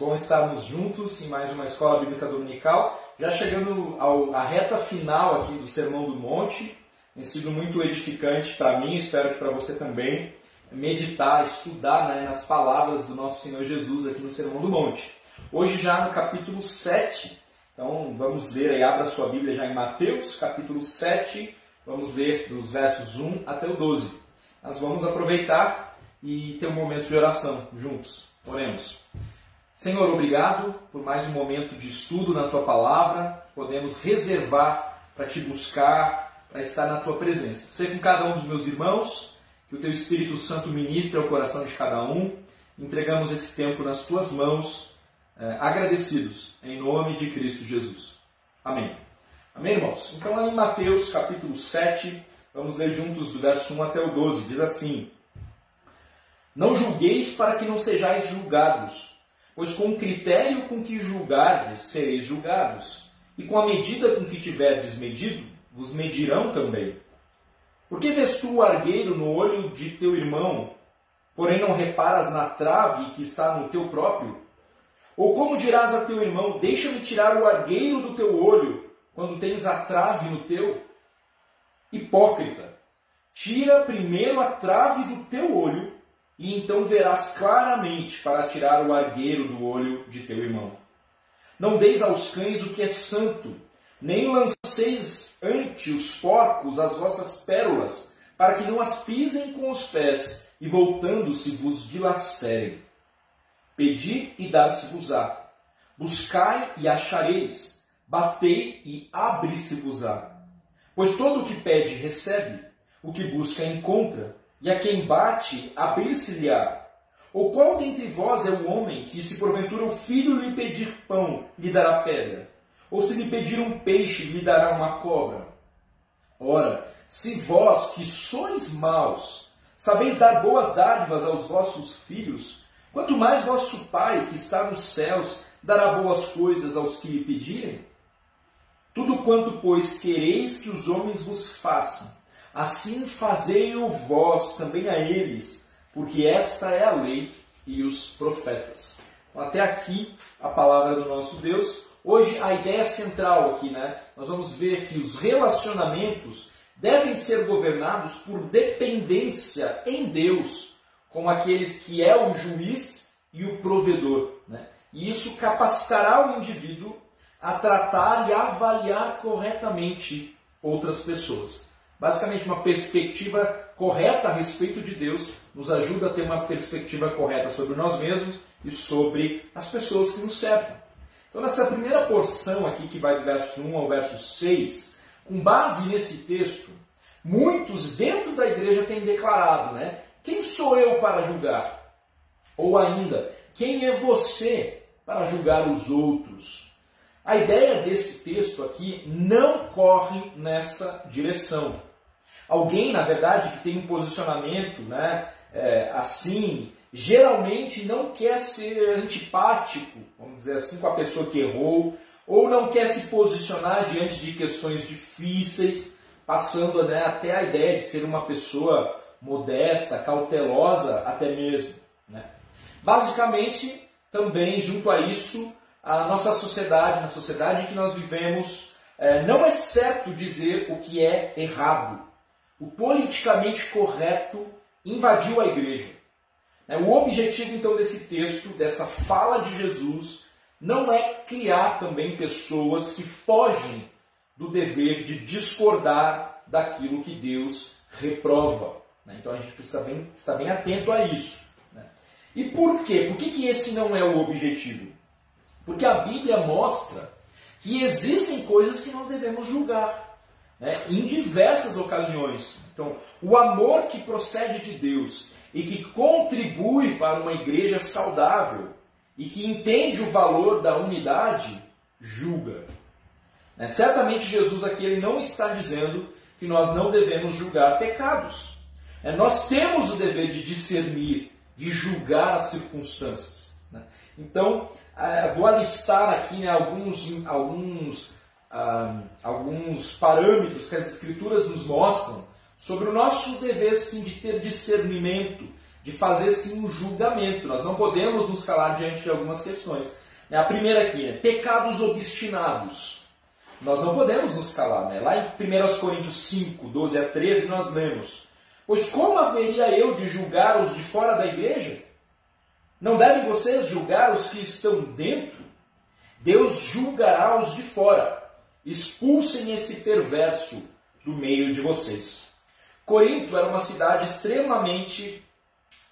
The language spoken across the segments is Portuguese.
bom estarmos juntos em mais uma Escola Bíblica Dominical. Já chegando ao, à reta final aqui do Sermão do Monte, tem sido muito edificante para mim, espero que para você também, meditar, estudar né, nas palavras do nosso Senhor Jesus aqui no Sermão do Monte. Hoje já no capítulo 7, então vamos ler aí, abra sua Bíblia já em Mateus, capítulo 7, vamos ler dos versos 1 até o 12. Nós vamos aproveitar e ter um momento de oração juntos. Oremos. Senhor, obrigado por mais um momento de estudo na tua palavra. Podemos reservar para te buscar, para estar na tua presença. Seja com cada um dos meus irmãos, que o teu Espírito Santo ministre ao coração de cada um. Entregamos esse tempo nas tuas mãos, eh, agradecidos, em nome de Cristo Jesus. Amém. Amém, irmãos? Então, lá em Mateus capítulo 7, vamos ler juntos do verso 1 até o 12. Diz assim: Não julgueis para que não sejais julgados Pois com o critério com que julgardes, sereis julgados, e com a medida com que tiverdes medido, vos medirão também. Por que vês tu o argueiro no olho de teu irmão, porém não reparas na trave que está no teu próprio? Ou como dirás a teu irmão, deixa-me tirar o argueiro do teu olho, quando tens a trave no teu? Hipócrita, tira primeiro a trave do teu olho, e então verás claramente para tirar o argueiro do olho de teu irmão. Não deis aos cães o que é santo, nem lanceis ante os porcos as vossas pérolas, para que não as pisem com os pés, e voltando-se vos dilacerem. Pedi e dar-se-vos-á. Buscai e achareis. Batei e abre-se-vos-á. Pois todo o que pede recebe, o que busca encontra, e a quem bate, abrir-se-lhe-á. Ou qual dentre vós é o homem que, se porventura o filho lhe pedir pão, lhe dará pedra? Ou se lhe pedir um peixe, lhe dará uma cobra? Ora, se vós, que sois maus, sabeis dar boas dádivas aos vossos filhos, quanto mais vosso Pai, que está nos céus, dará boas coisas aos que lhe pedirem? Tudo quanto, pois, quereis que os homens vos façam, Assim fazei-o vós também a eles, porque esta é a lei e os profetas. Então, até aqui a palavra do nosso Deus. Hoje a ideia central aqui, né? Nós vamos ver que os relacionamentos devem ser governados por dependência em Deus, com aqueles que é o juiz e o provedor, né? E isso capacitará o indivíduo a tratar e avaliar corretamente outras pessoas. Basicamente, uma perspectiva correta a respeito de Deus nos ajuda a ter uma perspectiva correta sobre nós mesmos e sobre as pessoas que nos cercam. Então, nessa primeira porção aqui, que vai do verso 1 ao verso 6, com base nesse texto, muitos dentro da igreja têm declarado, né? Quem sou eu para julgar? Ou ainda, quem é você para julgar os outros? A ideia desse texto aqui não corre nessa direção. Alguém, na verdade, que tem um posicionamento né, é, assim, geralmente não quer ser antipático, vamos dizer assim, com a pessoa que errou, ou não quer se posicionar diante de questões difíceis, passando né, até a ideia de ser uma pessoa modesta, cautelosa até mesmo. Né? Basicamente, também junto a isso, a nossa sociedade, na sociedade em que nós vivemos, é, não é certo dizer o que é errado o politicamente correto invadiu a igreja. É, o objetivo então desse texto, dessa fala de Jesus, não é criar também pessoas que fogem do dever de discordar daquilo que Deus reprova. Né? Então a gente precisa bem, estar bem atento a isso. Né? E por quê? Por que, que esse não é o objetivo? Porque a Bíblia mostra que existem coisas que nós devemos julgar né, em diversas ocasiões. Então, o amor que procede de Deus e que contribui para uma igreja saudável e que entende o valor da unidade, julga. Né, certamente Jesus aqui ele não está dizendo que nós não devemos julgar pecados. É, nós temos o dever de discernir, de julgar as circunstâncias. Né? Então, é, vou alistar aqui né, alguns, alguns, ah, alguns parâmetros que as Escrituras nos mostram sobre o nosso dever sim, de ter discernimento, de fazer sim um julgamento. Nós não podemos nos calar diante de algumas questões. Né? A primeira aqui, né? pecados obstinados. Nós não podemos nos calar. Né? Lá em 1 Coríntios 5, 12 a 13, nós lemos: Pois como haveria eu de julgar os de fora da igreja? Não devem vocês julgar os que estão dentro? Deus julgará os de fora. Expulsem esse perverso do meio de vocês. Corinto era uma cidade extremamente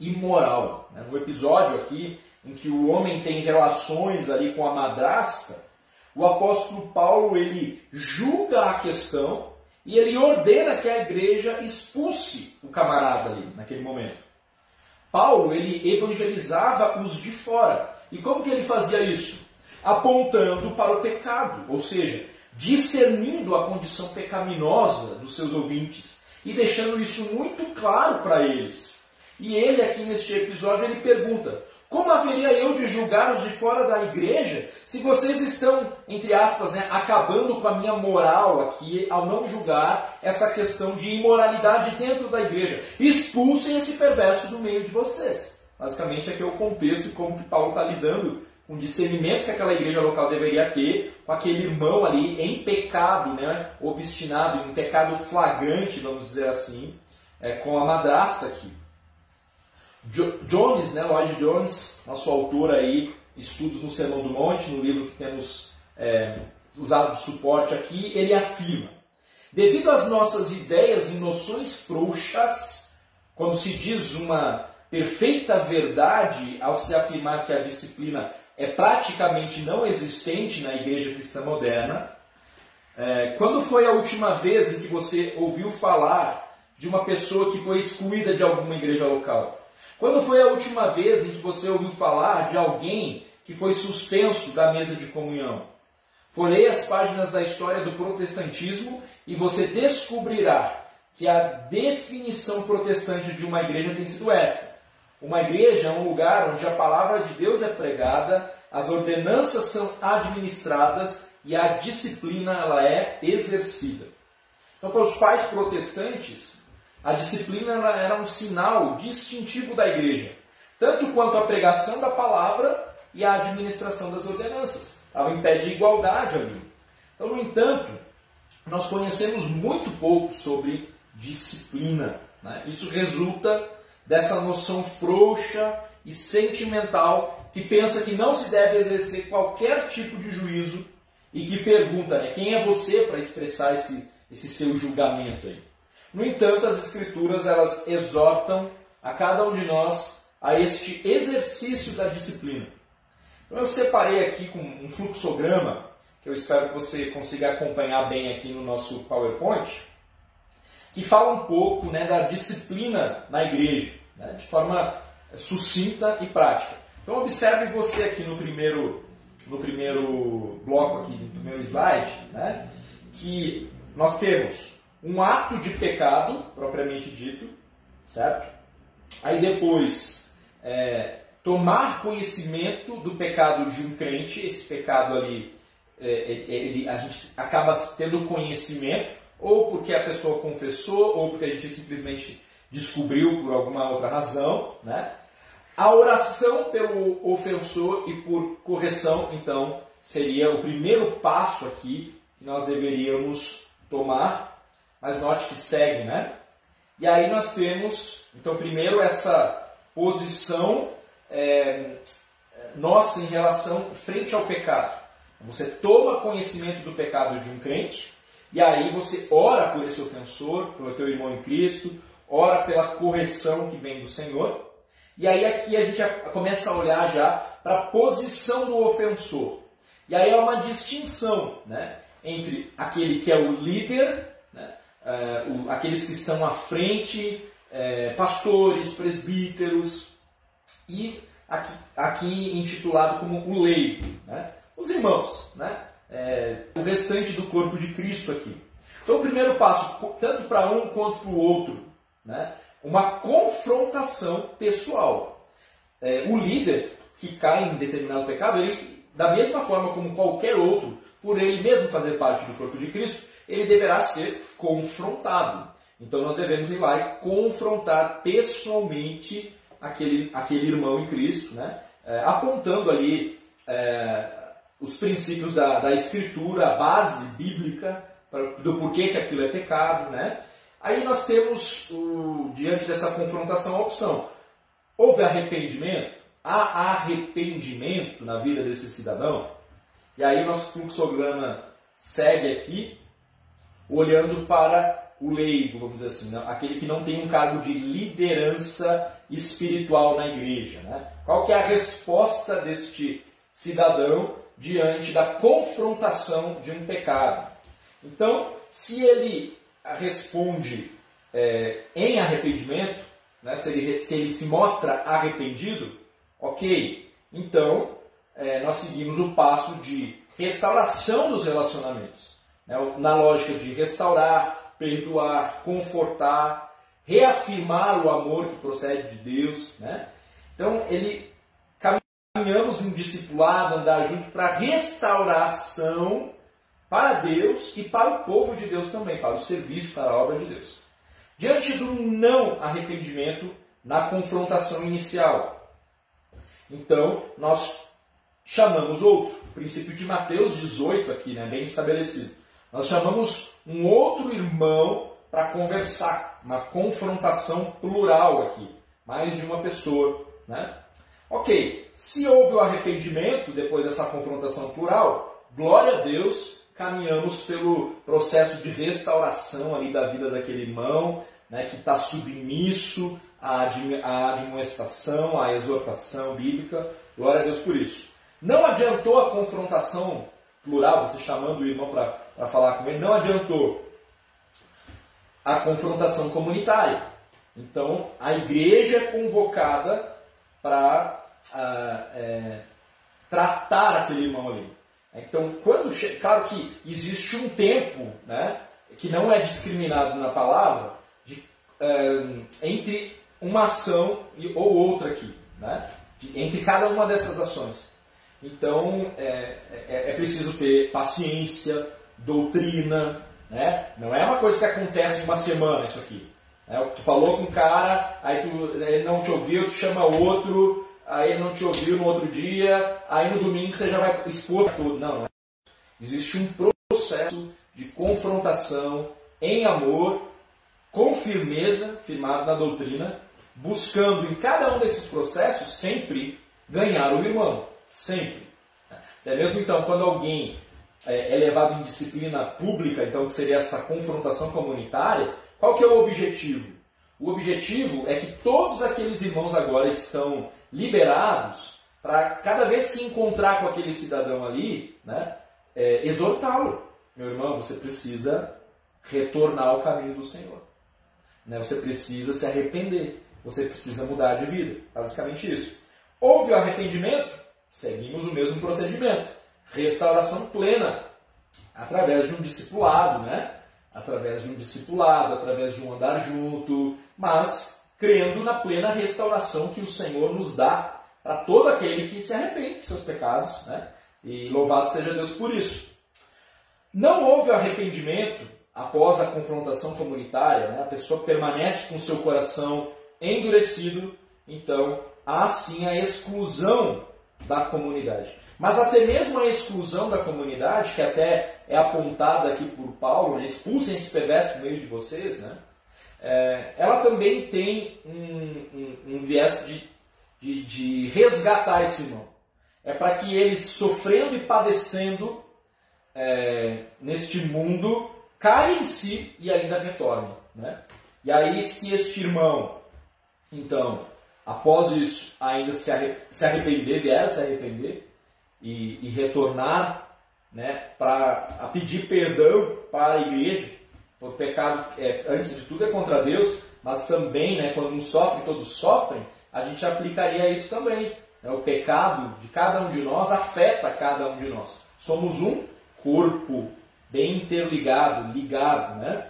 imoral. Né? No episódio aqui, em que o homem tem relações ali com a madrasta, o apóstolo Paulo ele julga a questão e ele ordena que a igreja expulse o camarada ali naquele momento. Paulo ele evangelizava os de fora. E como que ele fazia isso? Apontando para o pecado, ou seja, discernindo a condição pecaminosa dos seus ouvintes e deixando isso muito claro para eles. E ele aqui neste episódio ele pergunta: como haveria eu de julgar os de fora da igreja se vocês estão, entre aspas, né, acabando com a minha moral aqui ao não julgar essa questão de imoralidade dentro da igreja? Expulsem esse perverso do meio de vocês. Basicamente, aqui é o contexto e como que Paulo está lidando o discernimento que aquela igreja local deveria ter com aquele irmão ali em pecado, né, obstinado, em pecado flagrante, vamos dizer assim, é, com a madrasta aqui. Jones, né, Lloyd Jones, nosso autor aí, Estudos no Sermão do Monte, no livro que temos é, usado de suporte aqui, ele afirma: devido às nossas ideias e noções frouxas, quando se diz uma perfeita verdade ao se afirmar que a disciplina é praticamente não existente na igreja cristã moderna, é, quando foi a última vez em que você ouviu falar de uma pessoa que foi excluída de alguma igreja local? Quando foi a última vez em que você ouviu falar de alguém que foi suspenso da mesa de comunhão? Folheie as páginas da história do protestantismo e você descobrirá que a definição protestante de uma igreja tem sido esta. Uma igreja é um lugar onde a palavra de Deus é pregada, as ordenanças são administradas e a disciplina ela é exercida. Então, para os pais protestantes, a disciplina era um sinal distintivo da igreja, tanto quanto a pregação da palavra e a administração das ordenanças. Estava em pé de igualdade ali. Então, no entanto, nós conhecemos muito pouco sobre disciplina. Né? Isso resulta dessa noção frouxa e sentimental que pensa que não se deve exercer qualquer tipo de juízo e que pergunta né, quem é você para expressar esse, esse seu julgamento aí. No entanto, as Escrituras elas exortam a cada um de nós a este exercício da disciplina. Então, eu separei aqui com um fluxograma, que eu espero que você consiga acompanhar bem aqui no nosso PowerPoint, que fala um pouco né, da disciplina na igreja, né, de forma sucinta e prática. Então, observe você aqui no primeiro, no primeiro bloco, aqui, no primeiro slide, né, que nós temos um ato de pecado, propriamente dito, certo? Aí depois, é, tomar conhecimento do pecado de um crente, esse pecado ali, é, é, ele, a gente acaba tendo conhecimento, ou porque a pessoa confessou, ou porque a gente simplesmente descobriu por alguma outra razão, né? A oração pelo ofensor e por correção, então, seria o primeiro passo aqui que nós deveríamos tomar mas note que segue, né? E aí nós temos, então, primeiro essa posição é, nossa em relação frente ao pecado. Você toma conhecimento do pecado de um crente, e aí você ora por esse ofensor, pelo teu irmão em Cristo, ora pela correção que vem do Senhor. E aí aqui a gente começa a olhar já para a posição do ofensor. E aí há uma distinção né, entre aquele que é o líder é, o, aqueles que estão à frente, é, pastores, presbíteros, e aqui, aqui intitulado como o leigo, né? os irmãos, né? É, o restante do corpo de Cristo aqui. Então, o primeiro passo, tanto para um quanto para o outro, né? uma confrontação pessoal. é, o líder que cai em determinado pecado, ele, da mesma forma como qualquer outro, por ele mesmo fazer parte do corpo de Cristo, ele deverá ser confrontado. Então nós devemos ir lá e confrontar pessoalmente aquele, aquele irmão em Cristo, né? É, apontando ali é, os princípios da, da Escritura, a base bíblica do porquê que aquilo é pecado. Né? Aí nós temos, o, diante dessa confrontação, a opção. Houve arrependimento? Há arrependimento na vida desse cidadão? E aí nosso fluxograma segue aqui, olhando para o leigo, vamos dizer assim, né? aquele que não tem um cargo de liderança espiritual na igreja. Né? Qual que é a resposta deste cidadão diante da confrontação de um pecado? Então, se ele responde é, em arrependimento, né? se, ele, se ele se mostra arrependido, ok, então é, nós seguimos o passo de restauração dos relacionamentos. Né? Na lógica de restaurar, perdoar, confortar, reafirmar o amor que procede de Deus. Né? Então, ele caminhamos em discipulado, andar junto para restauração para Deus e para o povo de Deus também, para o serviço, para a obra de Deus. Diante do não arrependimento na confrontação inicial. Então, nós chamamos outro. O princípio de Mateus 18 aqui, né, bem estabelecido. Nós chamamos um outro irmão para conversar, uma confrontação plural aqui, mais de uma pessoa, né? Ok, se houve o arrependimento depois dessa confrontação plural, glória a Deus, caminhamos pelo processo de restauração ali da vida daquele irmão, né, que está submisso à admoestação, à exortação bíblica. Glória a Deus por isso. Não adiantou a confrontação plural, você chamando o irmão para falar com ele, não adiantou a confrontação comunitária. Então, a igreja é convocada para ah, é, tratar aquele irmão ali. Então, quando claro que existe um tempo, né, que não é discriminado na palavra, de, entre uma ação ou outra aqui, né, de, entre cada uma dessas ações. Então, é, é, é preciso ter paciência, doutrina, né? Não é uma coisa que acontece em uma semana isso aqui. Né? Tu falou com um cara, aí tu, ele não te ouviu, tu chama outro, aí ele não te ouviu no outro dia, aí no domingo você já vai expor tudo. Não, não é. Existe um processo de confrontação em amor, com firmeza, firmado na doutrina, buscando em cada um desses processos sempre ganhar o irmão. Sempre. Até mesmo então, quando alguém é, é levado em disciplina pública, então que seria essa confrontação comunitária, qual que é o objetivo? O objetivo é que todos aqueles irmãos agora estão liberados para cada vez que encontrar com aquele cidadão ali, né, é, exortá-lo. Meu irmão, você precisa retornar ao caminho do Senhor. Né? Você precisa se arrepender. Você precisa mudar de vida. Basicamente isso. Houve o arrependimento? Seguimos o mesmo procedimento. Restauração plena. Através de um discipulado, né? Através de um discipulado, através de um andar junto, mas crendo na plena restauração que o Senhor nos dá para todo aquele que se arrepende de seus pecados, né? E louvado seja Deus por isso. Não houve arrependimento após a confrontação comunitária, né? a pessoa permanece com seu coração endurecido, então há sim a exclusão da comunidade. Mas até mesmo a exclusão da comunidade, que até é apontada aqui por Paulo, né? expulsem esse perverso no meio de vocês, né? É, ela também tem um, um, um viés de, de, de, resgatar esse irmão. É para que ele, sofrendo e padecendo é, neste mundo, caia em si e ainda retorne. Né? E aí, se este irmão, então, após isso, ainda se arrepender, vier a se arrepender e, e retornar né, para pedir perdão para a igreja, por pecado, é, antes de tudo, é contra Deus, mas também, né, quando um sofre, todos sofrem, a gente aplicaria isso também. Né? O pecado de cada um de nós afeta cada um de nós. Somos um corpo bem interligado, ligado, né?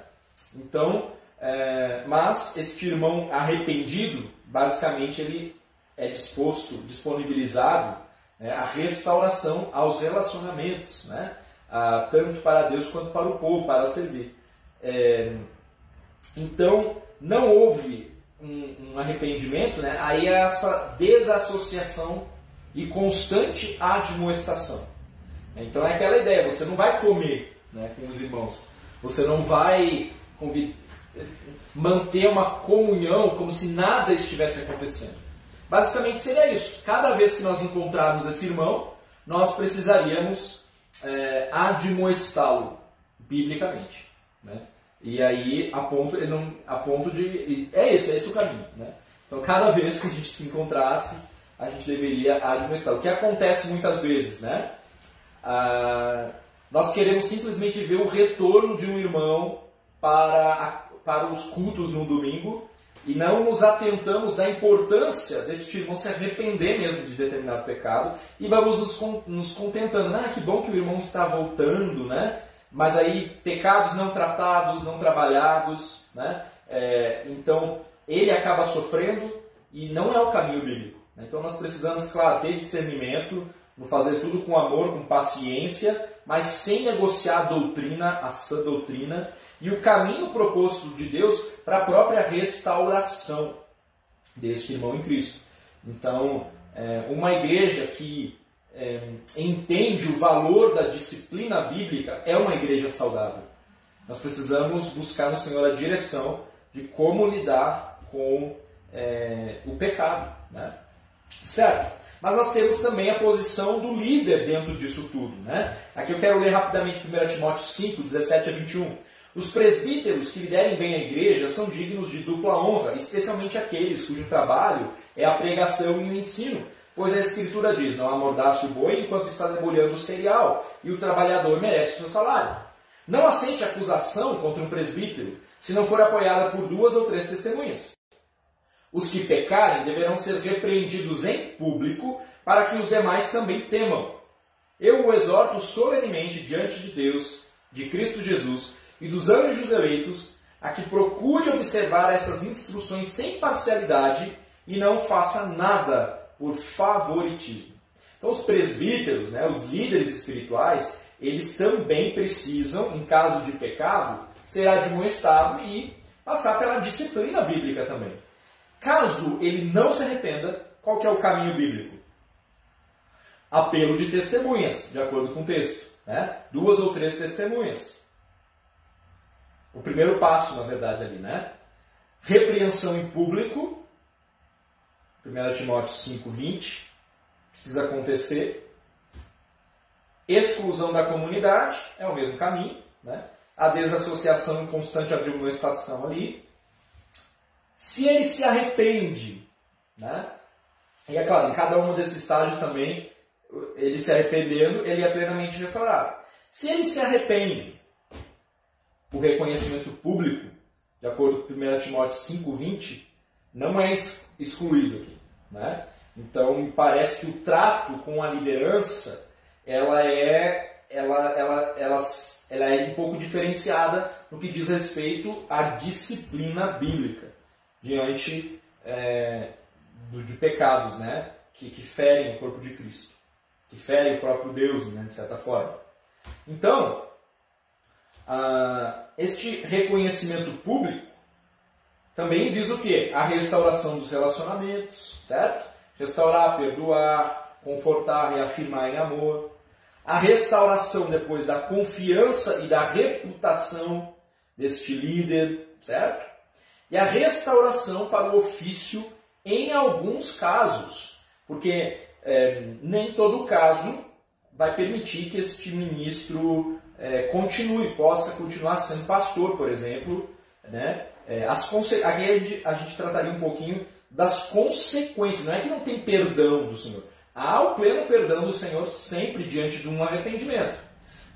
Então, é, mas este irmão arrependido, basicamente ele é disposto, disponibilizado né, a restauração aos relacionamentos, né, a, tanto para Deus quanto para o povo, para servir. É, então, não houve um, um, arrependimento, né, aí é essa desassociação e constante admoestação. Então é aquela ideia, você não vai comer né, com os irmãos, você não vai manter uma comunhão como se nada estivesse acontecendo. Basicamente seria isso. Cada vez que nós encontrarmos esse irmão, nós precisaríamos é, admoestá-lo biblicamente. Né? E aí, a ponto, não, a ponto de. É esse, é esse o caminho. Né? Então, cada vez que a gente se encontrasse, a gente deveria admoestá-lo. O que acontece muitas vezes, né? Ah, nós queremos simplesmente ver o retorno de um irmão para, para os cultos no domingo e não nos atentamos da importância desse irmão se arrepender mesmo de determinado pecado e vamos nos, nos contentando. Ah, que bom que o irmão está voltando, né? Mas aí, pecados não tratados, não trabalhados, né? É, então, ele acaba sofrendo e não é o caminho bíblico. Né? Então, nós precisamos, claro, ter discernimento, fazer tudo com amor, com paciência, mas sem negociar a doutrina, a sã doutrina, e o caminho proposto de Deus para a própria restauração deste irmão em Cristo. Então, é, uma igreja que é, entende o valor da disciplina bíblica é uma igreja saudável. Nós precisamos buscar no Senhor a direção de como lidar com é, o pecado. Né? Certo? Mas nós temos também a posição do líder dentro disso tudo. Né? Aqui eu quero ler rapidamente 1 Timóteo 5, 17 a 21. Os presbíteros que liderem bem a igreja são dignos de dupla honra, especialmente aqueles cujo trabalho é a pregação e o ensino. Pois a Escritura diz: Não amordace o boi enquanto está debulhando o cereal, e o trabalhador merece o seu salário. Não aceite acusação contra um presbítero, se não for apoiada por duas ou três testemunhas. Os que pecarem deverão ser repreendidos em público, para que os demais também temam. Eu o exorto solenemente diante de Deus, de Cristo Jesus e dos anjos eleitos, a que procure observar essas instruções sem parcialidade e não faça nada por favoritismo. Então, os presbíteros, né, os líderes espirituais, eles também precisam, em caso de pecado, ser admoestados e passar pela disciplina bíblica também. Caso ele não se arrependa, qual é o caminho bíblico? Apelo de testemunhas, de acordo com o texto. Né? Duas ou três testemunhas. O primeiro passo, na verdade, ali, né? Repreensão em público. 1 Timóteo 5, 20. Precisa acontecer. Exclusão da comunidade, é o mesmo caminho. Né? A desassociação constante admoestação ali. Se ele se arrepende, né? E é claro, em cada um desses estágios também, ele se arrependendo, ele é plenamente restaurado. Se ele se arrepende, o reconhecimento público, de acordo com 1 Timóteo 5,20, não é excluído aqui. Né? Então, me parece que o trato com a liderança, ela é, ela, ela, ela, ela é um pouco diferenciada no que diz respeito à disciplina bíblica diante é, do, de pecados né, que, que ferem o corpo de Cristo, que ferem o próprio Deus, né, de certa forma. Então, ah, este reconhecimento público também visa o quê? A restauração dos relacionamentos, certo? Restaurar, perdoar, confortar, reafirmar em amor. A restauração depois da confiança e da reputação deste líder, certo? e a restauração para o ofício em alguns casos, porque é, nem todo caso vai permitir que este ministro é, continue, possa continuar sendo pastor, por exemplo. Né? É, as aqui a gente, a gente trataria um pouquinho das consequências, não é que não tem perdão do Senhor. Há o pleno perdão do Senhor sempre diante de um arrependimento.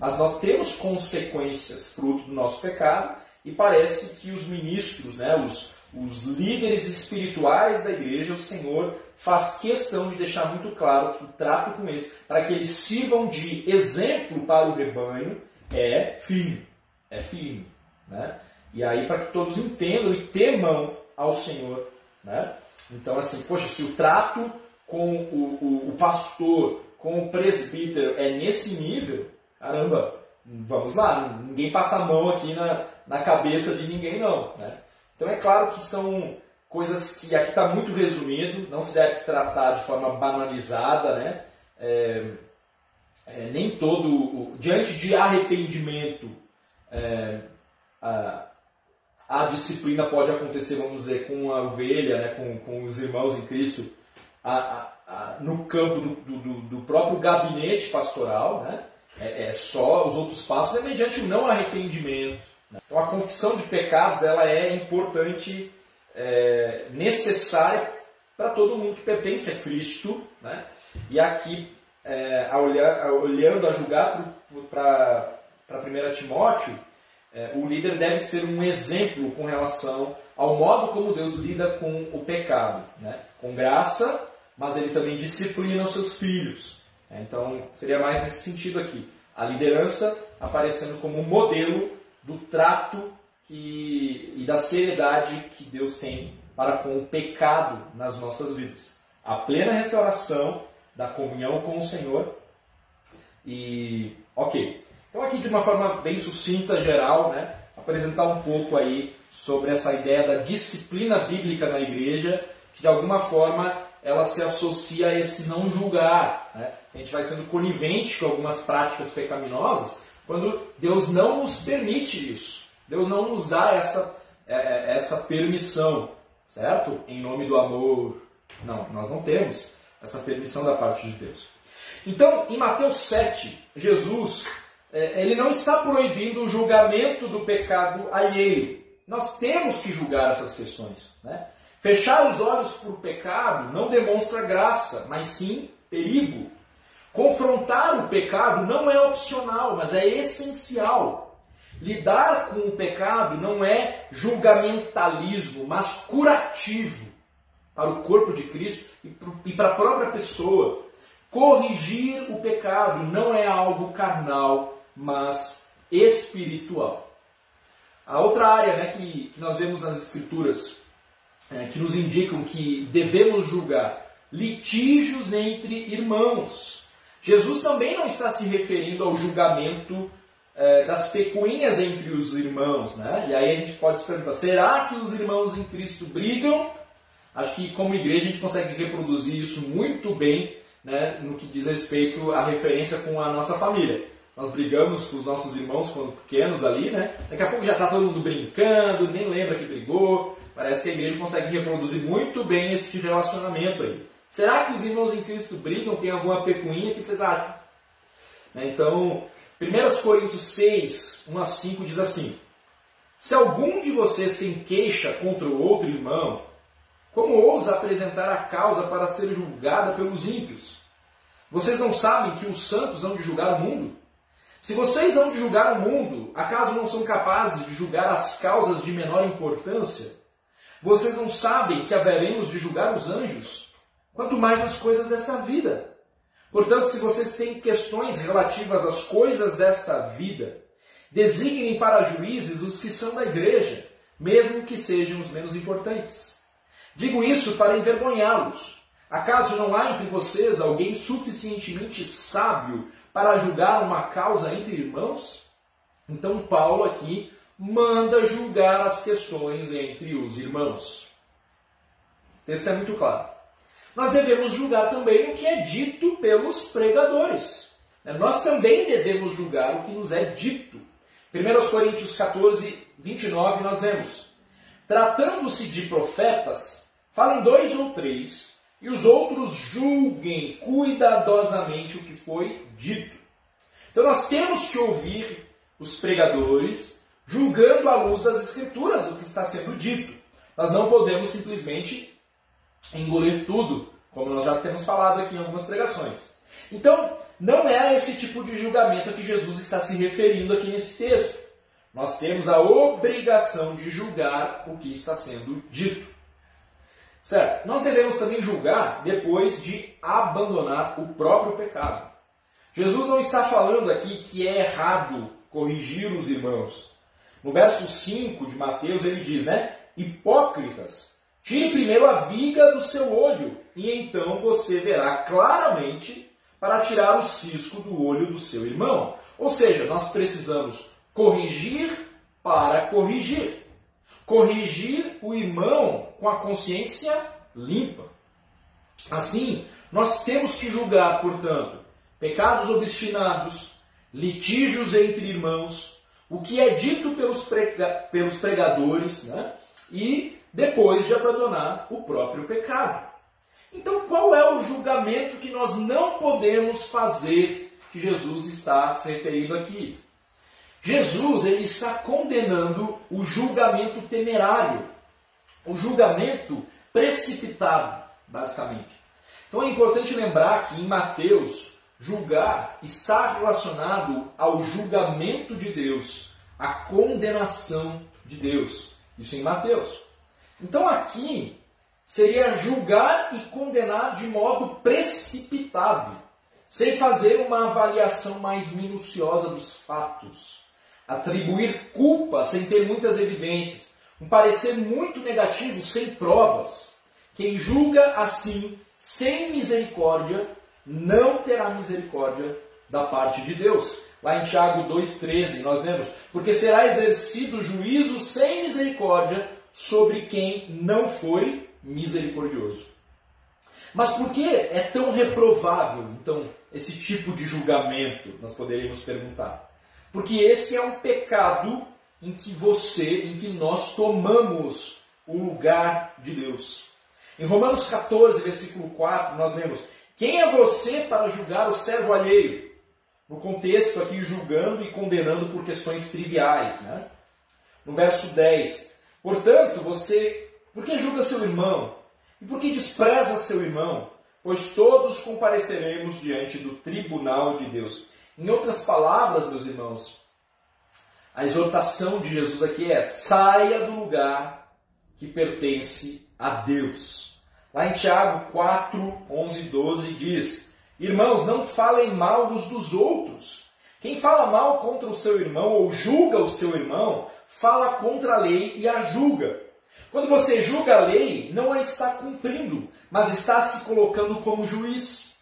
Mas nós temos consequências fruto do nosso pecado e parece que os ministros, né, os, os líderes espirituais da igreja, o Senhor faz questão de deixar muito claro que o trato com eles, para que eles sirvam de exemplo para o rebanho, é firme. É firme. Né? E aí, para que todos entendam e temam ao Senhor. Né? Então, assim, poxa, se o trato com o, o, o pastor, com o presbítero é nesse nível, caramba, vamos lá, ninguém passa a mão aqui na, na cabeça de ninguém, não. Né? Então, é claro que são coisas que aqui está muito resumido, não se deve tratar de forma banalizada, né? É, é, nem todo, diante de arrependimento, é, a, a, disciplina pode acontecer, vamos dizer, com a ovelha, né, com, com os irmãos em Cristo, a, a, no campo do, do, do, próprio gabinete pastoral, né, é, é, só os outros passos é mediante o não arrependimento. Né? Então a confissão de pecados ela é importante, é, necessária para todo mundo que pertence a Cristo, né? E aqui é, a olhar, a, olhando a julgar para 1 Timóteo, é, o líder deve ser um exemplo com relação ao modo como Deus lida com o pecado. Né? Com graça, mas ele também disciplina os seus filhos. Né? Então, seria mais nesse sentido aqui. A liderança aparecendo como um modelo do trato que, e da seriedade que Deus tem para com o pecado nas nossas vidas. A plena restauração da comunhão com o Senhor. E, ok. Então, aqui de uma forma bem sucinta, geral, né, apresentar um pouco aí sobre essa ideia da disciplina bíblica na igreja, que de alguma forma ela se associa a esse não julgar. Né? A gente vai sendo conivente com algumas práticas pecaminosas quando Deus não nos permite isso. Deus não nos dá essa, é, é, essa permissão, certo? Em nome do amor. Não, nós não temos essa permissão da parte de Deus. Então, em Mateus 7, Jesus ele não está proibindo o julgamento do pecado alheio. Nós temos que julgar essas questões. Né? Fechar os olhos para o pecado não demonstra graça, mas sim perigo. Confrontar o pecado não é opcional, mas é essencial. Lidar com o pecado não é julgamentalismo, mas curativo para o corpo de Cristo e para a própria pessoa. Corrigir o pecado não é algo carnal, mas espiritual. A outra área né, que, que nós vemos nas Escrituras, é, que nos indicam que devemos julgar litígios entre irmãos. Jesus também não está se referindo ao julgamento é, das pecuinhas entre os irmãos. Né? E aí a gente pode se perguntar: será que os irmãos em Cristo brigam? Acho que como igreja a gente consegue reproduzir isso muito bem né, no que diz respeito à referência com a nossa família nós brigamos com os nossos irmãos quando pequenos ali, né? Daqui a pouco já está todo mundo brincando, nem lembra que brigou. Parece que a igreja consegue reproduzir muito bem esse relacionamento aí. Será que os irmãos em Cristo brigam? Tem alguma pecuinha que vocês acham? Né? Então, 1 Coríntios 6, 1 a 5 diz assim: Se algum de vocês tem queixa contra o outro irmão, como ousa apresentar a causa para ser julgada pelos ímpios? Vocês não sabem que os santos hão de julgar o mundo? Se vocês de julgar o mundo, acaso não são capazes de julgar as causas de menor importância? Vocês não sabem que haveremos de julgar os anjos? Quanto mais as coisas desta vida. Portanto, se vocês têm questões relativas às coisas desta vida, designem para juízes os que são da igreja, mesmo que sejam os menos importantes. Digo isso para envergonhá-los. Acaso não há entre vocês alguém suficientemente sábio para julgar uma causa entre irmãos? Então, Paulo aqui manda julgar as questões entre os irmãos. O texto é muito claro. Nós devemos julgar também o que é dito pelos pregadores. Nós também devemos julgar o que nos é dito. 1 Coríntios 14, 29, nós vemos: Tratando-se de profetas, falem dois ou três e os outros julguem cuidadosamente o que foi dito. Então nós temos que ouvir os pregadores julgando à luz das Escrituras o que está sendo dito. Nós não podemos simplesmente engolir tudo, como nós já temos falado aqui em algumas pregações. Então, não é esse tipo de julgamento a que Jesus está se referindo aqui nesse texto. Nós temos a obrigação de julgar o que está sendo dito. Certo? Nós devemos também julgar depois de abandonar o próprio pecado. Jesus não está falando aqui que é errado corrigir os irmãos. No verso 5 de Mateus ele diz, né? Hipócritas, Tire primeiro a viga do seu olho, e então você verá claramente para tirar o cisco do olho do seu irmão. Ou seja, nós precisamos corrigir para corrigir. Corrigir o irmão com a consciência limpa. Assim, nós temos que julgar, portanto, pecados obstinados, litígios entre irmãos, o que é dito pelos, prega pelos pregadores, né? e depois de abandonar o próprio pecado. Então, qual é o julgamento que nós não podemos fazer que Jesus está se referindo aqui? Jesus ele está condenando o julgamento temerário, o julgamento precipitado, basicamente. Então é importante lembrar que em Mateus, julgar está relacionado ao julgamento de Deus, à condenação de Deus. Isso em Mateus. Então aqui seria julgar e condenar de modo precipitado, sem fazer uma avaliação mais minuciosa dos fatos, atribuir culpa sem ter muitas evidências, um parecer muito negativo sem provas. Quem julga assim, sem misericórdia, não terá misericórdia da parte de Deus. Lá em Tiago 2,13 nós lemos: Porque será exercido juízo sem misericórdia sobre quem não foi misericordioso. Mas por que é tão reprovável, então, esse tipo de julgamento? Nós poderíamos perguntar. Porque esse é um pecado em que você, em que nós tomamos o lugar de Deus. Em Romanos 14, versículo 4, nós lemos: Quem é você para julgar o servo alheio? No contexto aqui, julgando e condenando por questões triviais. Né? No verso 10, portanto, você por que julga seu irmão? E por que despreza seu irmão? Pois todos compareceremos diante do tribunal de Deus. Em outras palavras, meus irmãos, a exortação de Jesus aqui é: saia do lugar que pertence a Deus. Lá em Tiago 4, 11 e 12 diz: Irmãos, não falem mal uns dos outros. Quem fala mal contra o seu irmão ou julga o seu irmão, fala contra a lei e a julga. Quando você julga a lei, não a está cumprindo, mas está se colocando como juiz.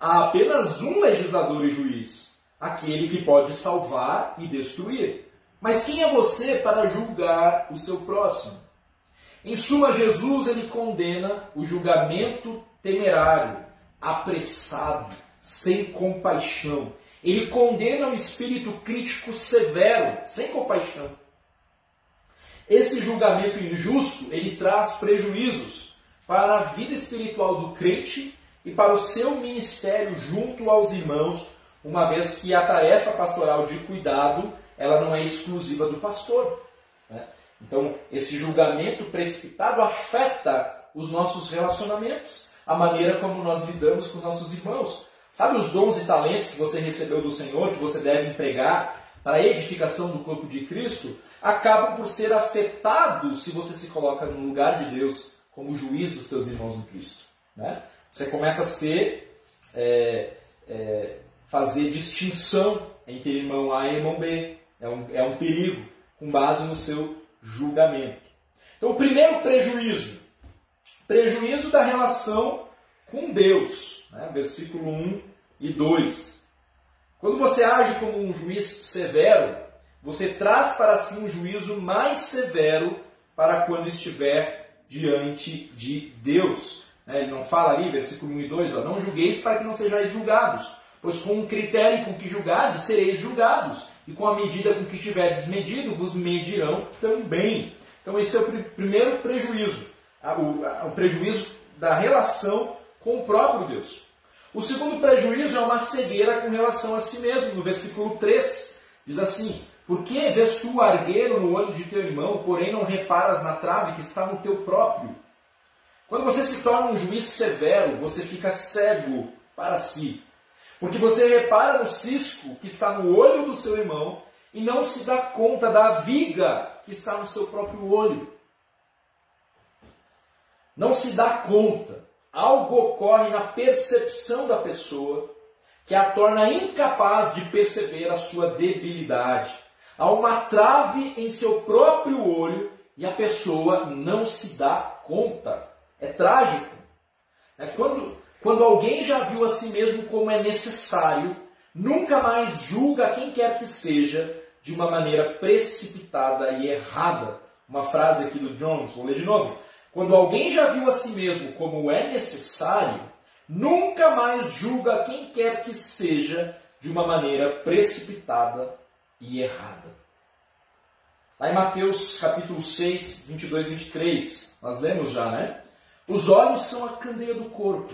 Há apenas um legislador e juiz, aquele que pode salvar e destruir. Mas quem é você para julgar o seu próximo? Em suma, Jesus ele condena o julgamento temerário, apressado, sem compaixão. Ele condena o espírito crítico severo, sem compaixão. Esse julgamento injusto, ele traz prejuízos para a vida espiritual do crente e para o seu ministério junto aos irmãos, uma vez que a tarefa pastoral de cuidado, ela não é exclusiva do pastor. Né? Então, esse julgamento precipitado afeta os nossos relacionamentos, a maneira como nós lidamos com os nossos irmãos. Sabe os dons e talentos que você recebeu do Senhor, que você deve empregar para a edificação do corpo de Cristo? acabam por ser afetados se você se coloca no lugar de Deus como juiz dos teus irmãos em Cristo. Né? Você começa a ser, é, é, fazer distinção entre irmão A e irmão B. É um, é um perigo com base no seu julgamento. Então, o primeiro prejuízo, prejuízo da relação com Deus, né? versículo 1 e 2. Quando você age como um juiz severo, você traz para si um juízo mais severo para quando estiver diante de Deus. Né, ele não fala ali, versículo 1 e 2, ó, não julgueis para que não sejais julgados, pois com o critério com que julgardes sereis julgados, e com a medida com que tiverdes medido, vos medirão também. Então esse é o primeiro prejuízo, o, o prejuízo da relação com o próprio Deus. O segundo prejuízo é uma cegueira com relação a si mesmo. No versículo 3 diz assim: por que vês tu argueiro no olho de teu irmão, porém não reparas na trave que está no teu próprio? Quando você se torna um juiz severo, você fica cego para si. Porque você repara no cisco que está no olho do seu irmão e não se dá conta da viga que está no seu próprio olho. Não se dá conta. Algo ocorre na percepção da pessoa que a torna incapaz de perceber a sua debilidade. Há uma trave em seu próprio olho e a pessoa não se dá conta. É trágico. É quando, quando alguém já viu a si mesmo como é necessário, nunca mais julga quem quer que seja de uma maneira precipitada e errada. Uma frase aqui do Jones, vou ler de novo. Quando alguém já viu a si mesmo como é necessário, nunca mais julga quem quer que seja de uma maneira precipitada e errada. Lá em Mateus capítulo 6, 22 e 23, nós lemos já, né? Os olhos são a candeia do corpo.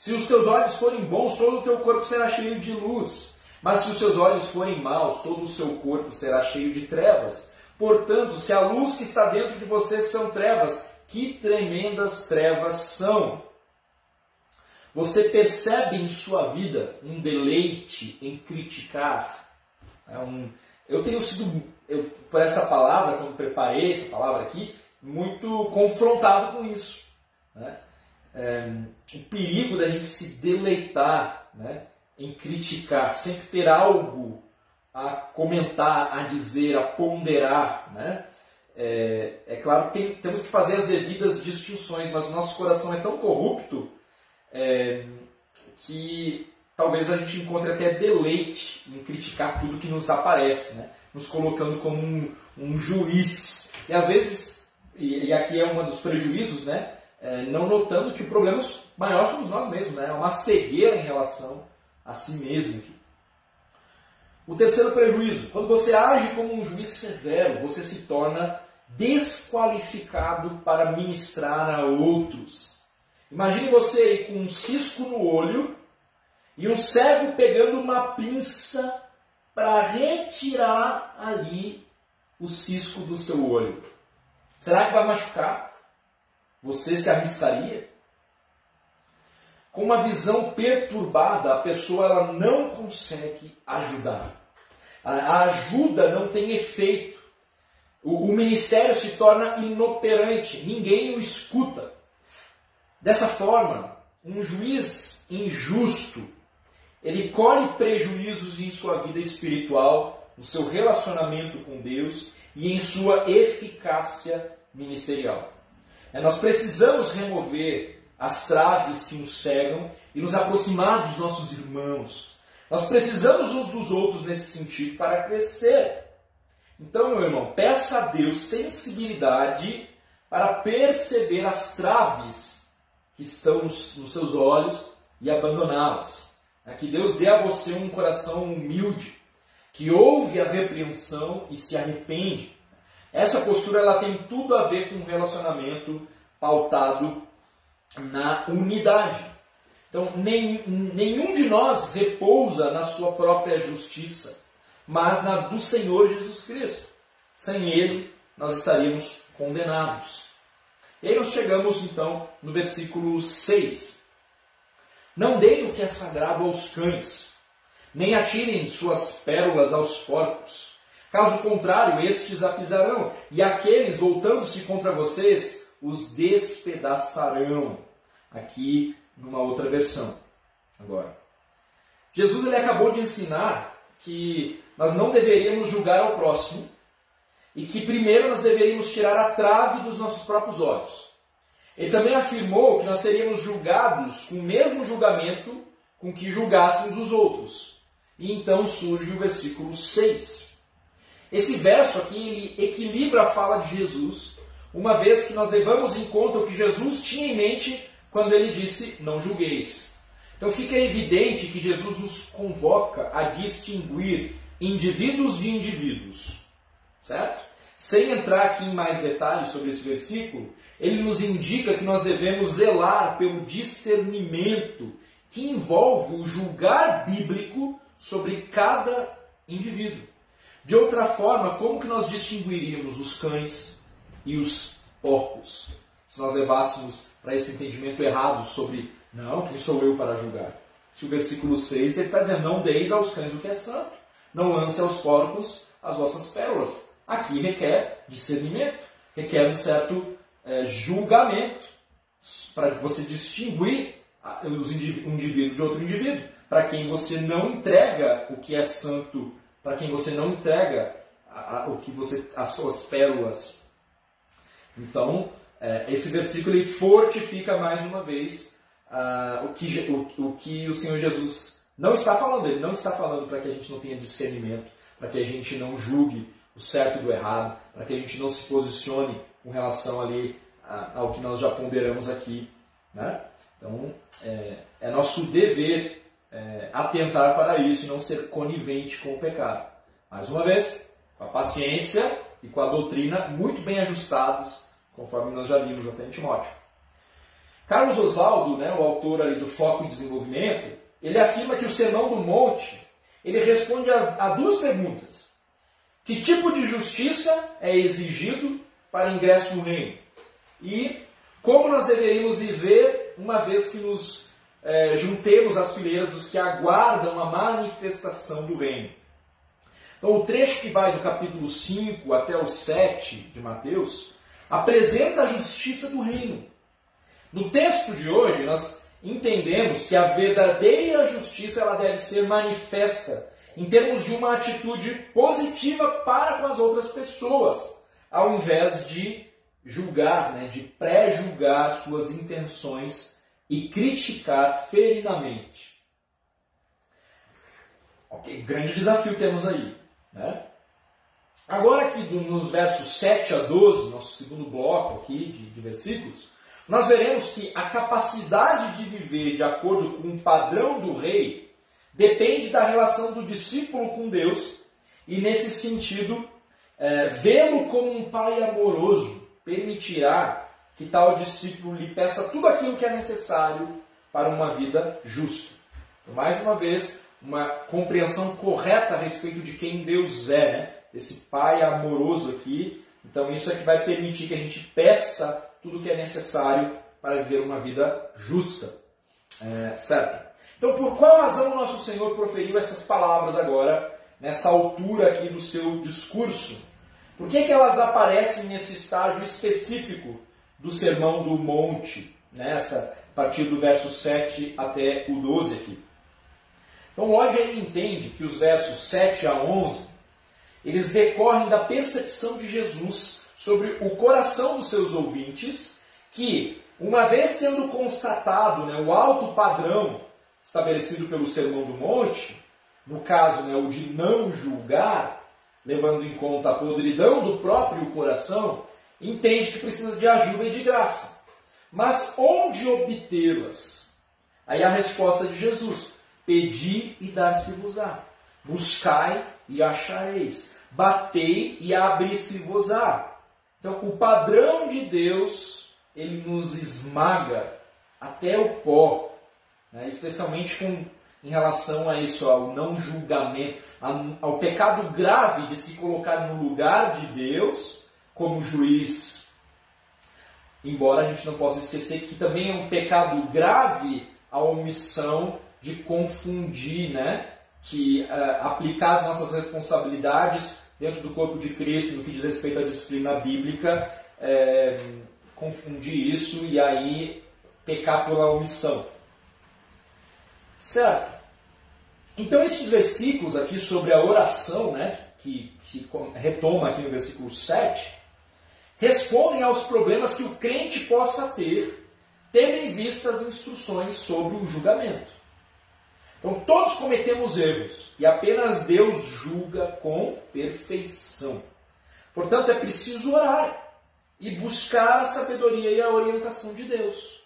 Se os teus olhos forem bons, todo o teu corpo será cheio de luz. Mas se os seus olhos forem maus, todo o seu corpo será cheio de trevas. Portanto, se a luz que está dentro de você são trevas, que tremendas trevas são! Você percebe em sua vida um deleite em criticar? É um, eu tenho sido, eu, por essa palavra, quando preparei essa palavra aqui, muito confrontado com isso. Né? É, o perigo da gente se deleitar né, em criticar, sempre ter algo a comentar, a dizer, a ponderar. Né? É, é claro tem, temos que fazer as devidas distinções, mas o nosso coração é tão corrupto é, que talvez a gente encontre até deleite em criticar tudo que nos aparece, né? nos colocando como um, um juiz. E às vezes, e, e, aqui é um dos prejuízos, né? É, não notando que o problema maior somos nós mesmos, né? é uma cegueira em relação a si mesmo. O terceiro prejuízo, quando você age como um juiz severo, você se torna desqualificado para ministrar a outros. Imagine você aí com um cisco no olho e um cego pegando uma pinça para retirar ali o cisco do seu olho. Será que vai machucar? Você se arriscaria? Com uma visão perturbada, a pessoa ela não consegue ajudar. A ajuda não tem efeito. O, o ministério se torna inoperante, ninguém o escuta. Dessa forma, um juiz injusto ele colhe prejuízos em sua vida espiritual, no seu relacionamento com Deus e em sua eficácia ministerial. É, nós precisamos remover as traves que nos cegam e nos aproximar dos nossos irmãos. Nós precisamos uns dos outros nesse sentido para crescer. Então, meu irmão, peça a Deus sensibilidade para perceber as traves que estão nos, nos seus olhos e abandoná-las. É que Deus dê a você um coração humilde, que ouve a repreensão e se arrepende. Essa postura ela tem tudo a ver com um relacionamento pautado na unidade. Então, nem, nenhum de nós repousa na sua própria justiça, mas na do Senhor Jesus Cristo. Sem Ele, nós estaríamos condenados. E aí nós chegamos então no versículo 6. Não deem o que é sagrado aos cães, nem atirem suas pérolas aos porcos. Caso contrário, estes a pisarão, e aqueles, voltando-se contra vocês, os despedaçarão. Aqui numa outra versão. Agora, Jesus ele acabou de ensinar que nós não deveríamos julgar ao próximo e que primeiro nós deveríamos tirar a trave dos nossos próprios olhos. Ele também afirmou que nós seríamos julgados com o mesmo julgamento com que julgássemos os outros. E então surge o versículo 6. Esse verso aqui ele equilibra a fala de Jesus, uma vez que nós levamos em conta o que Jesus tinha em mente quando ele disse: Não julgueis. Então fica evidente que Jesus nos convoca a distinguir indivíduos de indivíduos. Certo? Sem entrar aqui em mais detalhes sobre esse versículo, ele nos indica que nós devemos zelar pelo discernimento que envolve o julgar bíblico sobre cada indivíduo. De outra forma, como que nós distinguiríamos os cães e os porcos? Se nós levássemos para esse entendimento errado sobre, não, quem sou eu para julgar? Se o versículo 6 ele está dizendo, não deis aos cães o que é santo, não lance aos porcos as vossas pérolas. Aqui requer discernimento, requer um certo é, julgamento para você distinguir um indivíduo de outro indivíduo. Para quem você não entrega o que é santo, para quem você não entrega a, a, o que você, as suas pérolas. Então, é, esse versículo ele fortifica mais uma vez uh, o, que, o, o que o Senhor Jesus não está falando. Ele não está falando para que a gente não tenha discernimento, para que a gente não julgue o certo do errado, para que a gente não se posicione com relação ali ao que nós já ponderamos aqui. Né? Então, é, é nosso dever é, atentar para isso e não ser conivente com o pecado. Mais uma vez, com a paciência e com a doutrina muito bem ajustados, conforme nós já vimos até em Timóteo. Carlos Oswaldo, né, o autor ali do Foco em Desenvolvimento, ele afirma que o Sermão do Monte ele responde a, a duas perguntas. Que tipo de justiça é exigido para ingresso no reino? E como nós deveríamos viver uma vez que nos é, juntemos às fileiras dos que aguardam a manifestação do reino? Então, o trecho que vai do capítulo 5 até o 7 de Mateus apresenta a justiça do reino. No texto de hoje, nós entendemos que a verdadeira justiça ela deve ser manifesta em termos de uma atitude positiva para com as outras pessoas, ao invés de julgar, né, de pré-julgar suas intenções e criticar feridamente. Ok, grande desafio temos aí. Né? Agora aqui nos versos 7 a 12, nosso segundo bloco aqui de, de versículos, nós veremos que a capacidade de viver de acordo com o padrão do rei depende da relação do discípulo com Deus e, nesse sentido, é, vê-lo como um pai amoroso permitirá que tal discípulo lhe peça tudo aquilo que é necessário para uma vida justa. Então, mais uma vez, uma compreensão correta a respeito de quem Deus é, né? esse pai amoroso aqui. Então, isso é que vai permitir que a gente peça tudo que é necessário para viver uma vida justa. É, certo? Então, por qual razão o nosso Senhor proferiu essas palavras agora, nessa altura aqui do seu discurso? Por que, que elas aparecem nesse estágio específico do Sermão do Monte, nessa, a partir do verso 7 até o 12 aqui? Então, ele entende que os versos 7 a 11, eles decorrem da percepção de Jesus sobre o coração dos seus ouvintes, que, uma vez tendo constatado né, o alto padrão estabelecido pelo Sermão do Monte, no caso né, o de não julgar, levando em conta a podridão do próprio coração, entende que precisa de ajuda e de graça. Mas onde obtê-las? Aí a resposta de Jesus: Pedi e dar-se-vos-á. Buscai e achareis. Batei e abri-se-vos-á. Então, o padrão de Deus, ele nos esmaga até o pó, né? especialmente com, em relação a isso, ao não julgamento, ao pecado grave de se colocar no lugar de Deus como juiz. Embora a gente não possa esquecer que também é um pecado grave a omissão de confundir, né? que uh, aplicar as nossas responsabilidades dentro do corpo de Cristo no que diz respeito à disciplina bíblica, é, confundir isso e aí pecar pela omissão. Certo? Então esses versículos aqui sobre a oração, né, que, que retoma aqui no versículo 7, respondem aos problemas que o crente possa ter, tendo em vista as instruções sobre o julgamento. Então todos cometemos erros e apenas Deus julga com perfeição. Portanto, é preciso orar e buscar a sabedoria e a orientação de Deus.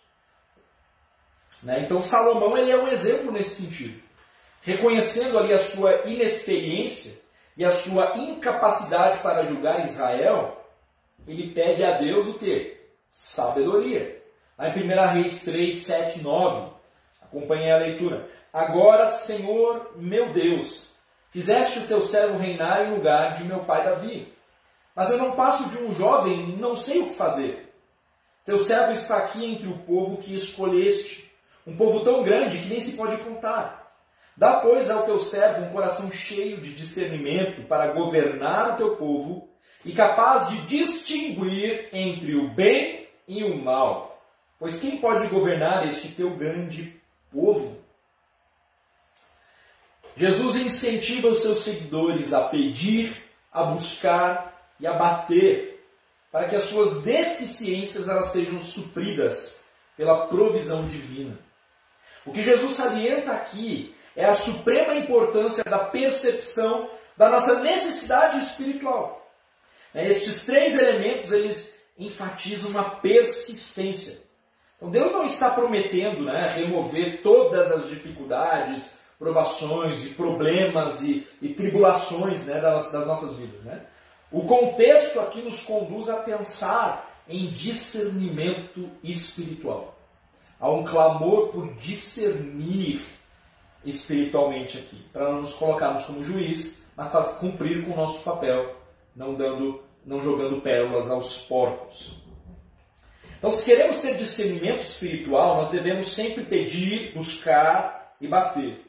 Né? Então Salomão ele é um exemplo nesse sentido. Reconhecendo ali a sua inexperiência e a sua incapacidade para julgar Israel, ele pede a Deus o que? Sabedoria. Lá em 1 Reis 3, 7, 9, acompanhe a leitura. Agora, Senhor meu Deus, fizeste o teu servo reinar em lugar de meu pai Davi. Mas eu não passo de um jovem não sei o que fazer. Teu servo está aqui entre o povo que escolheste, um povo tão grande que nem se pode contar. Dá, pois, ao teu servo um coração cheio de discernimento para governar o teu povo e capaz de distinguir entre o bem e o mal. Pois quem pode governar este teu grande povo? Jesus incentiva os seus seguidores a pedir, a buscar e a bater. para que as suas deficiências elas sejam supridas pela provisão divina. O que Jesus salienta aqui é a suprema importância da percepção da nossa necessidade espiritual. Né, estes três elementos eles enfatizam uma persistência. Então Deus não está prometendo né, remover todas as dificuldades, provações e problemas e, e tribulações né, das, das, nossas vidas. Né? O contexto aqui nos conduz a pensar em discernimento espiritual. Há um clamor por discernir espiritualmente aqui, para não nos colocarmos como juiz, mas para cumprir com o nosso papel, não dando, não jogando pérolas aos porcos. Então, se queremos ter discernimento espiritual, nós devemos sempre pedir, buscar e bater.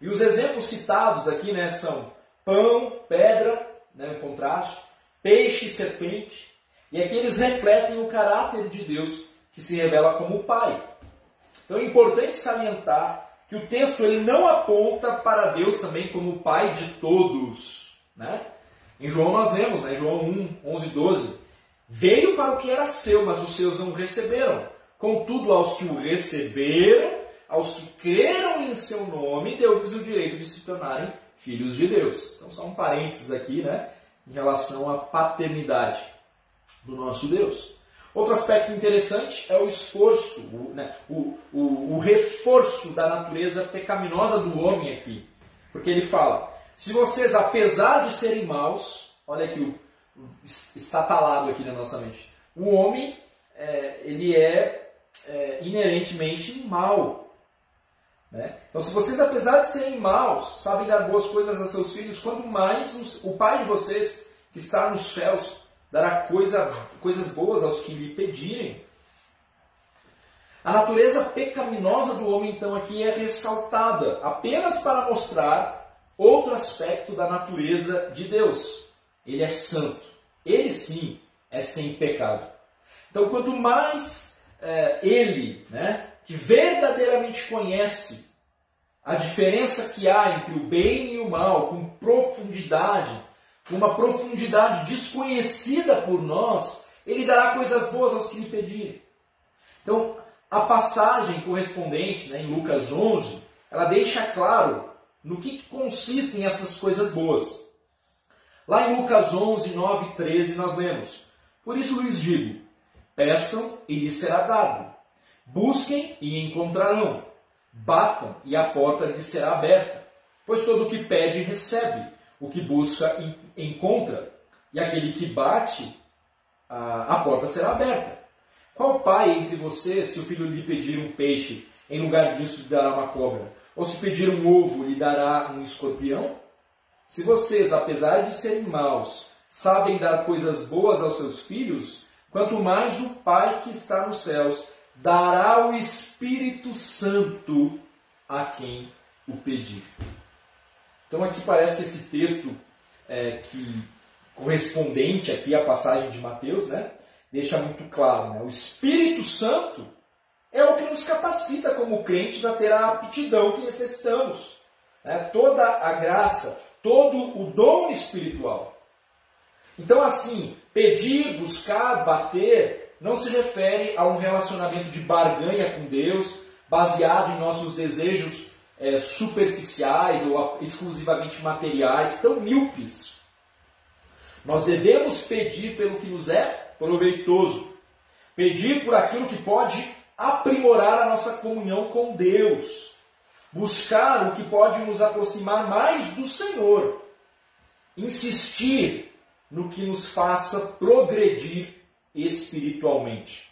E os exemplos citados aqui né, são pão, pedra, né, um contraste, peixe e serpente. E aqui eles refletem o caráter de Deus que se revela como o Pai. Então é importante salientar que o texto ele não aponta para Deus também como o Pai de todos. Né? Em João nós lemos, né, João 1, 11 12, Veio para o que era seu, mas os seus não o receberam. Contudo, aos que o receberam, aos que creram em seu nome, deu-lhes o direito de se tornarem filhos de Deus. Então, são parênteses aqui, né, em relação à paternidade do nosso Deus. Outro aspecto interessante é o esforço, o, né, o, o, o reforço da natureza pecaminosa do homem aqui. Porque ele fala: se vocês, apesar de serem maus, olha aqui o está talado aqui na nossa mente. O homem, é, ele é, é, inerentemente mal. Né? Então, se vocês, apesar de serem maus, sabem dar boas coisas a seus filhos, quanto mais os, o Pai de vocês, que está nos céus, dará coisa, coisas boas aos que lhe pedirem. A natureza pecaminosa do homem, então, aqui é ressaltada apenas para mostrar outro aspecto da natureza de Deus. Ele é santo. Ele sim é sem pecado. Então, quanto mais é, ele, né, que verdadeiramente conhece a diferença que há entre o bem e o mal, com profundidade, uma profundidade desconhecida por nós, ele dará coisas boas aos que lhe pedirem. Então, a passagem correspondente né, em Lucas 11, ela deixa claro no que consistem essas coisas boas. Lá em Lucas 11, 9 e 13, nós lemos: Por isso lhes digo: peçam e lhes será dado, busquem e encontrarão, batam e a porta lhes será aberta. Pois todo o que pede, recebe o que busca encontra, e aquele que bate, a porta será aberta. Qual pai entre vocês, se o filho lhe pedir um peixe, em lugar disso lhe dará uma cobra? Ou se pedir um ovo, lhe dará um escorpião? Se vocês, apesar de serem maus, sabem dar coisas boas aos seus filhos, quanto mais o Pai que está nos céus dará o Espírito Santo a quem o pedir. Então aqui parece que esse texto é, que correspondente aqui à passagem de Mateus, né, deixa muito claro, né, o Espírito Santo é o que nos capacita como crentes a ter a aptidão que necessitamos. Né, toda a graça, todo o dom espiritual. Então assim, pedir, buscar, bater, não se refere a um relacionamento de barganha com Deus, baseado em nossos desejos é, superficiais ou exclusivamente materiais, tão míopes. Nós devemos pedir pelo que nos é proveitoso, pedir por aquilo que pode aprimorar a nossa comunhão com Deus, buscar o que pode nos aproximar mais do Senhor, insistir no que nos faça progredir espiritualmente.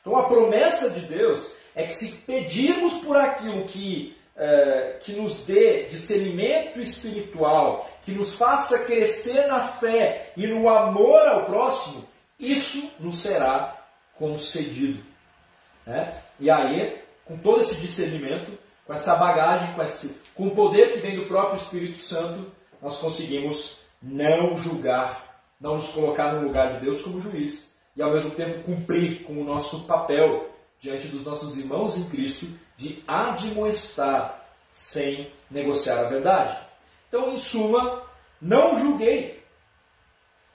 Então a promessa de Deus é que se pedirmos por aquilo que é, que nos dê discernimento espiritual, que nos faça crescer na fé e no amor ao próximo, isso nos será concedido. Né? E aí, com todo esse discernimento, com essa bagagem, com, esse, com o poder que vem do próprio Espírito Santo, nós conseguimos não julgar, não nos colocar no lugar de Deus como juiz e ao mesmo tempo cumprir com o nosso papel diante dos nossos irmãos em Cristo de admoestar sem negociar a verdade. Então, em suma, não julguei.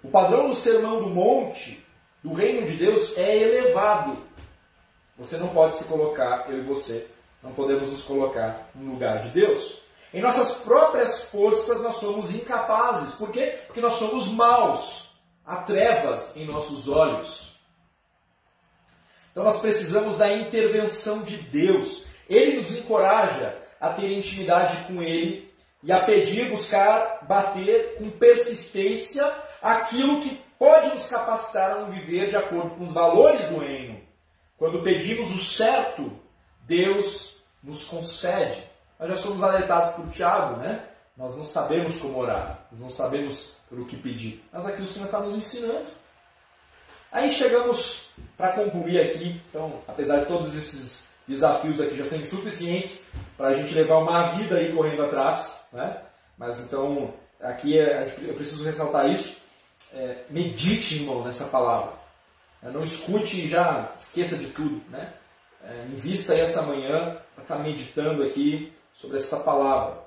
O padrão do Sermão do Monte do reino de Deus é elevado. Você não pode se colocar, eu e você, não podemos nos colocar no lugar de Deus. Em nossas próprias forças nós somos incapazes. Por quê? Porque nós somos maus. Há trevas em nossos olhos. Então nós precisamos da intervenção de Deus. Ele nos encoraja a ter intimidade com Ele e a pedir, buscar, bater com persistência aquilo que pode nos capacitar a viver de acordo com os valores do reino. Quando pedimos o certo, Deus nos concede. Nós já somos alertados por Tiago, né? Nós não sabemos como orar, nós não sabemos pelo que pedir. Mas aqui o Senhor está nos ensinando. Aí chegamos para concluir aqui, então, apesar de todos esses desafios aqui já serem suficientes para a gente levar uma vida aí correndo atrás, né? Mas então, aqui é, eu preciso ressaltar isso. É, medite, irmão, nessa palavra. Não escute e já esqueça de tudo, né? É, invista essa manhã para estar tá meditando aqui sobre essa palavra.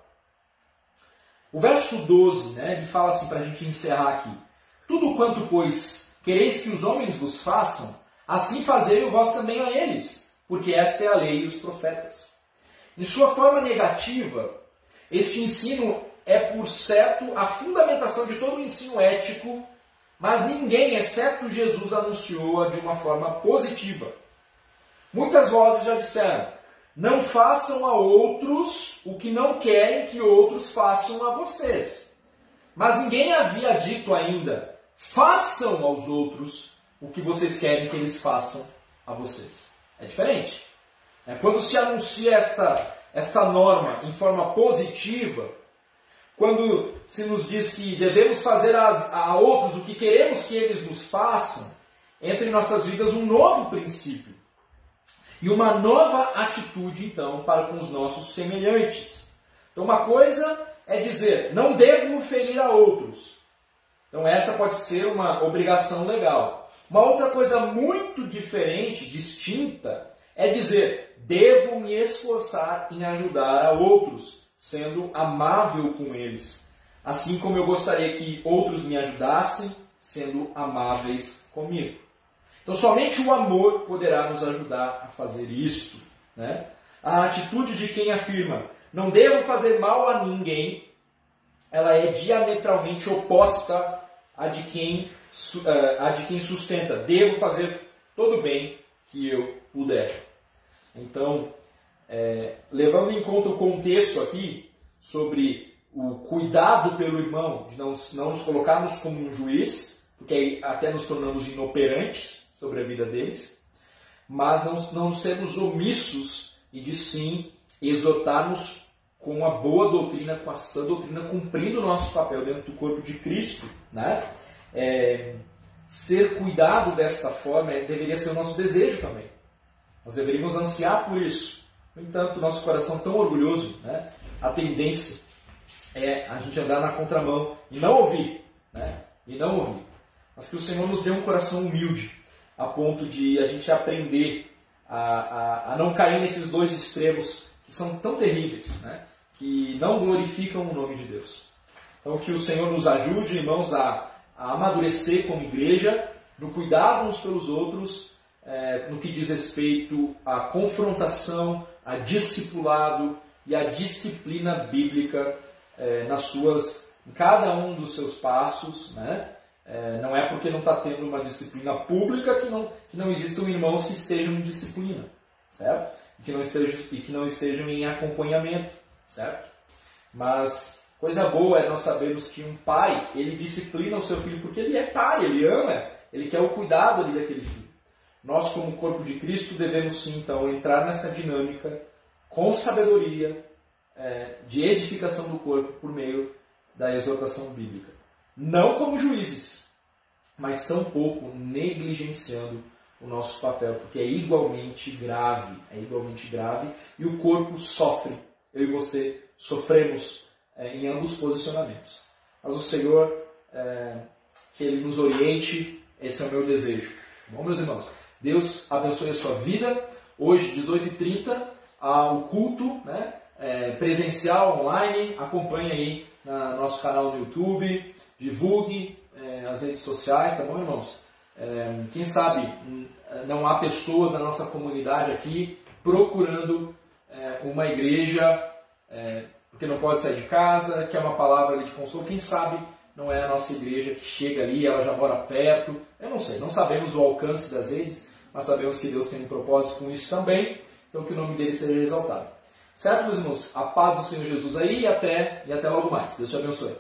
O verso 12, né, ele fala assim para a gente encerrar aqui. Tudo quanto, pois, quereis que os homens vos façam, assim fazei vós também a eles, porque esta é a lei e os profetas. Em sua forma negativa, este ensino é, por certo, a fundamentação de todo o ensino ético, mas ninguém, exceto Jesus, anunciou-a de uma forma positiva. Muitas vozes já disseram: não façam a outros o que não querem que outros façam a vocês. Mas ninguém havia dito ainda: façam aos outros o que vocês querem que eles façam a vocês. É diferente. É, quando se anuncia esta, esta norma em forma positiva, quando se nos diz que devemos fazer a, a outros o que queremos que eles nos façam, entra em nossas vidas um novo princípio e uma nova atitude, então, para com os nossos semelhantes. Então, uma coisa é dizer, não devo ferir a outros. Então, essa pode ser uma obrigação legal. Uma outra coisa muito diferente, distinta, é dizer, devo me esforçar em ajudar a outros, sendo amável com eles. Assim como eu gostaria que outros me ajudassem, sendo amáveis comigo. Então, somente o amor poderá nos ajudar a fazer isto. Né? A atitude de quem afirma não devo fazer mal a ninguém, ela é diametralmente oposta à de quem, eh, à de quem sustenta. Devo fazer todo o bem que eu puder. Então, é, levando em conta o contexto aqui sobre o cuidado pelo irmão, de não, não nos colocarmos como um juiz, porque aí até nos tornamos inoperantes, sobre a vida deles, mas não, não sermos omissos e de sim exortarmos com a boa doutrina, com a sã doutrina, cumprindo o nosso papel dentro do corpo de Cristo. Né? É, ser cuidado desta forma é, deveria ser o nosso desejo também. Nós deveríamos ansiar por isso. No entanto, nosso coração tão orgulhoso, né? a tendência é a gente andar na contramão e não ouvir. Né? E não ouvir. Mas que o Senhor nos dê um coração humilde a ponto de a gente aprender a, a, a não cair nesses dois extremos que são tão terríveis, né? que não glorificam o nome de Deus. Então, que o Senhor nos ajude, irmãos, a, a amadurecer como igreja, no cuidado uns pelos outros, é, no que diz respeito à confrontação, a discipulado e à disciplina bíblica é, nas suas, em cada um dos seus passos, né? É, não é porque não está tendo uma disciplina pública que não, que não existam irmãos que estejam em disciplina, certo? E que não estejam, e que não estejam em acompanhamento, certo? Mas coisa boa é nós sabermos que um pai, ele disciplina o seu filho porque ele é pai, ele ama, ele quer o cuidado ali daquele filho. Nós, como corpo de Cristo, devemos sim, então, entrar nessa dinâmica com sabedoria é, de edificação do corpo por meio da exortação bíblica. Não como juízes, mas tampouco negligenciando o nosso papel, porque é igualmente grave, é igualmente grave e o corpo sofre. Eu e você sofremos é, em ambos posicionamentos. Mas o Senhor, é, que Ele nos oriente, esse é o meu desejo. Tá bom, meus irmãos? Deus abençoe a sua vida. Hoje, 18h30, o culto né, é, presencial, online. Acompanhe aí no nosso canal no YouTube divulgue é, as redes sociais, tá bom, irmãos? É, quem sabe não há pessoas na nossa comunidade aqui procurando é, uma igreja é, porque não pode sair de casa, que é uma palavra de consolo. Quem sabe não é a nossa igreja que chega ali, ela já mora perto. Eu não sei, não sabemos o alcance das redes, mas sabemos que Deus tem um propósito com isso também. Então que o nome dele seja exaltado. Certo, meus irmãos? A paz do Senhor Jesus aí e até, e até logo mais. Deus te abençoe.